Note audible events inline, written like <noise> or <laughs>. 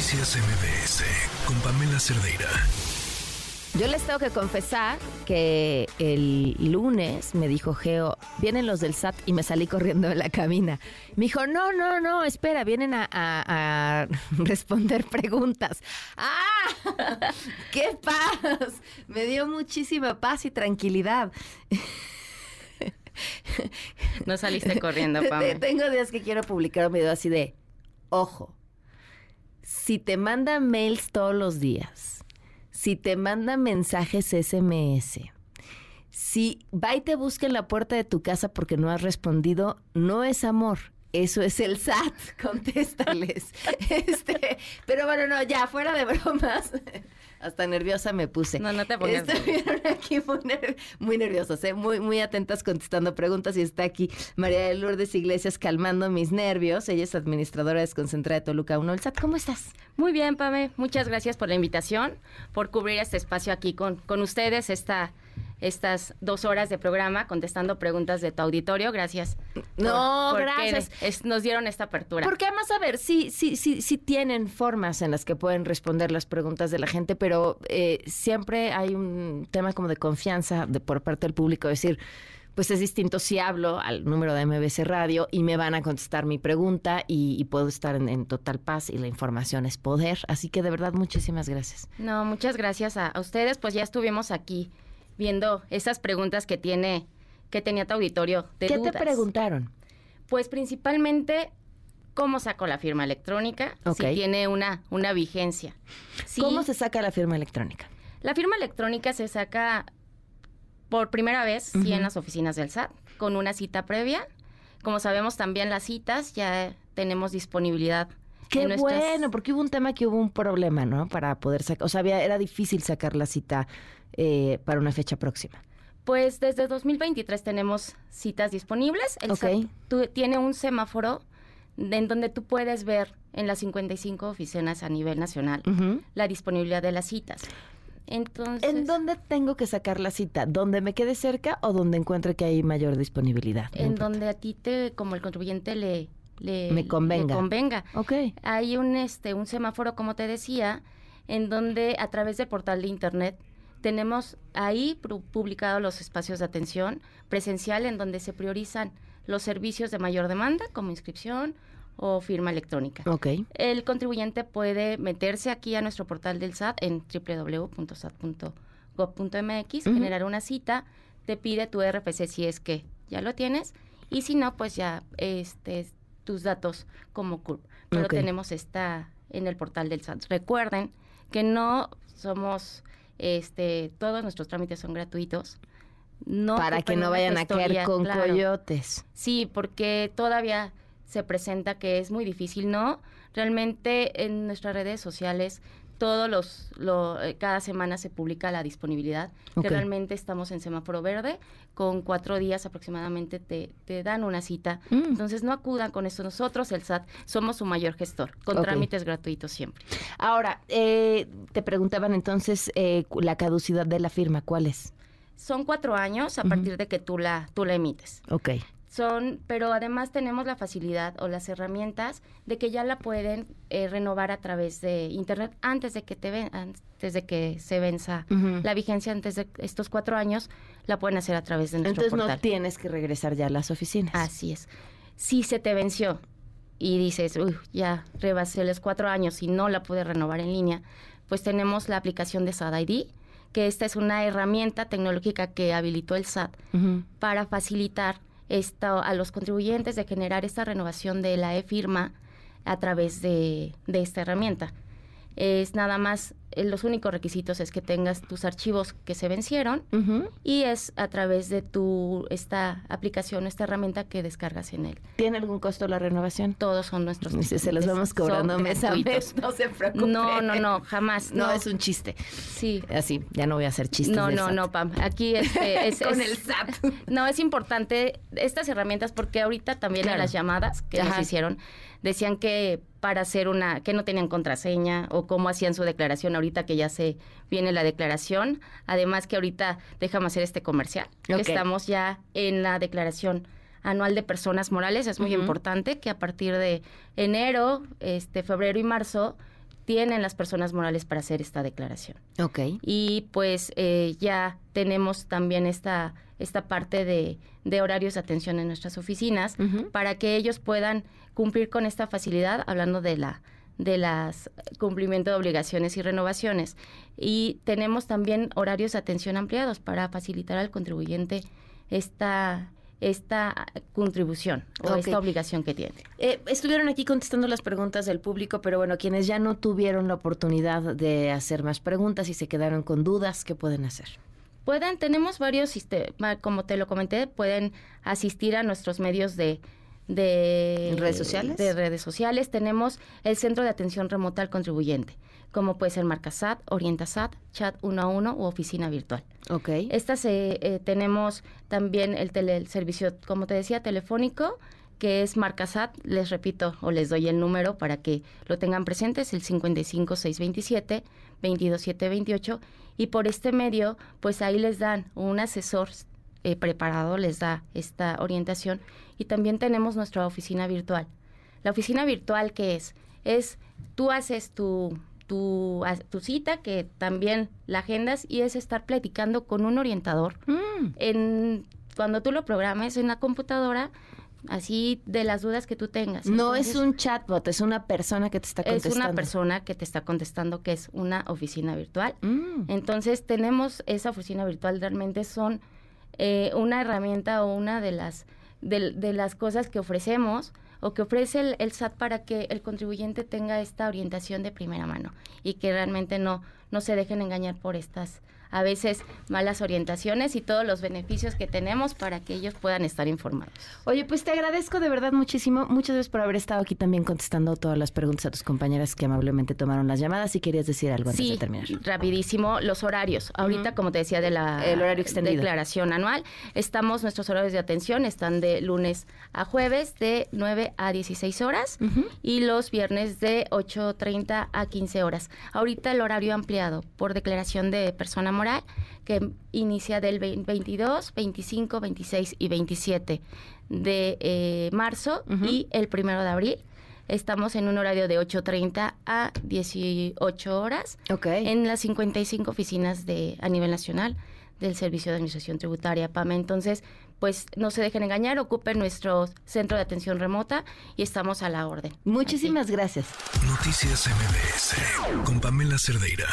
Noticias MBS con Pamela Cerdeira. Yo les tengo que confesar que el lunes me dijo Geo, vienen los del SAT y me salí corriendo de la cabina. Me dijo, no, no, no, espera, vienen a, a <laughs> responder preguntas. ¡Ah! <laughs> ¡Qué paz! Me dio muchísima paz y tranquilidad. No saliste corriendo, <laughs> Pamela. Tengo días que quiero publicar un video así de, ojo, si te mandan mails todos los días si te manda mensajes SMS, si va y te busca en la puerta de tu casa porque no has respondido, no es amor. Eso es el SAT, <laughs> contéstales. <laughs> este, pero bueno, no, ya, fuera de bromas. <laughs> Hasta nerviosa me puse. No, no te pongas. Estuvieron <laughs> aquí muy, muy nerviosas, ¿eh? muy, muy atentas contestando preguntas. Y está aquí María de Lourdes Iglesias calmando mis nervios. Ella es administradora desconcentrada de Toluca 1. El SAT, ¿cómo estás? Muy bien, Pame. Muchas gracias por la invitación, por cubrir este espacio aquí con, con ustedes, esta estas dos horas de programa contestando preguntas de tu auditorio. Gracias. No, gracias. nos dieron esta apertura. Porque además, a ver, sí, sí, sí, sí tienen formas en las que pueden responder las preguntas de la gente, pero eh, siempre hay un tema como de confianza de, por parte del público, decir, pues es distinto si hablo al número de MBC Radio y me van a contestar mi pregunta y, puedo estar en, en, total paz y la información es poder. Así que de verdad, muchísimas gracias. No, muchas gracias a, a ustedes. Pues ya estuvimos aquí viendo esas preguntas que tiene que tenía tu auditorio de ¿Qué te preguntaron? Pues principalmente cómo saco la firma electrónica, si tiene una, una vigencia. ¿Cómo se saca la firma electrónica? La firma electrónica se saca por primera vez en las oficinas del SAT, con una cita previa. Como sabemos también las citas ya tenemos disponibilidad. Qué bueno, porque hubo un tema que hubo un problema, ¿no? Para poder sacar, o sea, era difícil sacar la cita eh, para una fecha próxima? Pues desde 2023 tenemos citas disponibles. El SAT tiene un semáforo en donde tú puedes ver en las 55 oficinas a nivel nacional la disponibilidad de las citas. Entonces, ¿En dónde tengo que sacar la cita? ¿Dónde me quede cerca o donde encuentre que hay mayor disponibilidad? en donde a ti te, como el contribuyente le, le me convenga. convenga. Okay. Hay un este un semáforo, como te decía, en donde a través del portal de internet tenemos ahí publicados los espacios de atención presencial en donde se priorizan los servicios de mayor demanda, como inscripción o firma electrónica. Okay. El contribuyente puede meterse aquí a nuestro portal del SAT en www.sat.gov.mx, generar una cita, te pide tu RFC si es que ya lo tienes, y si no, pues ya este, tus datos como CURP. Pero tenemos esta en el portal del SAT. Recuerden que no somos este, todos nuestros trámites son gratuitos. No Para que no vayan a caer con coyotes. Sí, porque todavía se presenta que es muy difícil, ¿no? Realmente en nuestras redes sociales todos los, lo, eh, cada semana se publica la disponibilidad, que realmente estamos en semáforo verde, con cuatro días aproximadamente te, te dan una cita. Mm. Entonces no acudan con eso. Nosotros, el SAT, somos su mayor gestor, con trámites gratuitos siempre. Ahora, eh, te preguntaban entonces eh, la caducidad de la firma, ¿cuál es? Son cuatro años a partir de que tú la, tú la emites. Ok son, pero además tenemos la facilidad o las herramientas de que ya la pueden eh, renovar a través de internet antes de que te ven, antes de que se venza la vigencia antes de estos cuatro años, la pueden hacer a través de nuestro Entonces no tienes que regresar ya a las oficinas. Así es. Si se te venció y dices, uy, ya rebasé los cuatro años y no la pude renovar en línea, pues tenemos la aplicación de SAT ID, que esta es una herramienta tecnológica que habilitó el SAT para facilitar esto, a los contribuyentes de generar esta renovación de la e-firma a través de, de esta herramienta. Es nada más los únicos requisitos es que tengas tus archivos que se vencieron y es a través de tu esta aplicación, esta herramienta que descargas en él. ¿Tiene algún costo la renovación? Todos son nuestros. Si se los vamos cobrando mes a mes, <laughs> no se preocupe. No, no, no, jamás. No, es un chiste. Sí. Así, ya no voy a hacer chistes. No, no, no, Pam. Aquí este, <laughs> es, con el SAT. <laughs> No, es importante estas herramientas porque ahorita también en las llamadas que nos hicieron decían que para hacer una, que no tenían contraseña o cómo hacían su declaración ahorita que ya se viene la declaración. Además que ahorita déjame hacer este comercial. Estamos ya en la declaración anual de personas morales. Es muy importante que a partir de enero, este, febrero y marzo tienen las personas morales para hacer esta declaración. Ok. Y pues eh, ya tenemos también esta, esta parte de, de horarios de atención en nuestras oficinas para que ellos puedan cumplir con esta facilidad, hablando de la de las cumplimiento de obligaciones y renovaciones. Y tenemos también horarios de atención ampliados para facilitar al contribuyente esta esta contribución o esta obligación que tiene. Eh, estuvieron aquí contestando las preguntas del público, pero bueno, quienes ya no tuvieron la oportunidad de hacer más preguntas y se quedaron con dudas, ¿qué pueden hacer? Pueden, tenemos varios sistemas, como te lo comenté, pueden asistir a nuestros medios de, de ¿Redes sociales? De redes sociales. Tenemos el Centro de Atención Remota al Contribuyente, como puede ser Marcasat, Orientasat, Chat 1 a 1 u Oficina Virtual. Ok. Estas eh, eh, tenemos también el, tele- el servicio, como te decía, telefónico, que es Marcasat, les repito o les doy el número para que lo tengan presente, es el 55627 22728 y por este medio, pues ahí les dan un asesor eh, preparado, les da esta orientación y también tenemos nuestra oficina virtual. La oficina virtual, ¿qué es? Es, tú haces tu, tu, tu cita, que también la agendas, y es estar platicando con un orientador. Mm, En, cuando tú lo programes en la computadora, así de las dudas que tú tengas. no es un chatbot, es una persona que te está Es contestando. una persona que te está contestando, que es una oficina virtual. Mm, Entonces tenemos esa oficina virtual, realmente son eh, una herramienta o una de las, de, de las cosas que ofrecemos o que ofrece el, el SAT para que el contribuyente tenga esta orientación de primera mano y que realmente no, no se dejen engañar por estas a veces malas orientaciones y todos los beneficios que tenemos para que ellos puedan estar informados. Oye, pues te agradezco de verdad muchísimo. Muchas gracias por haber estado aquí también contestando todas las preguntas a tus compañeras que amablemente tomaron las llamadas. Si querías decir algo antes Sí, de terminar. rapidísimo, los horarios. Ahorita, como te decía, de la El horario extendido. declaración anual, estamos, nuestros horarios de atención están de lunes a jueves de 9 a 16 horas y los viernes de 8.30 a 15 horas. Ahorita el horario ampliado por declaración de persona moral que inicia del vein- 22, 25, 26 y 27 de eh, marzo y el primero de abril. Estamos en un horario de 8.30 a 18 horas Ok. en las 55 oficinas de a nivel nacional del Servicio de Administración Tributaria, PAME. Entonces, pues no se dejen engañar, ocupen nuestro centro de atención remota y estamos a la orden. Muchísimas gracias. Noticias MBS con Pamela Cerdeira.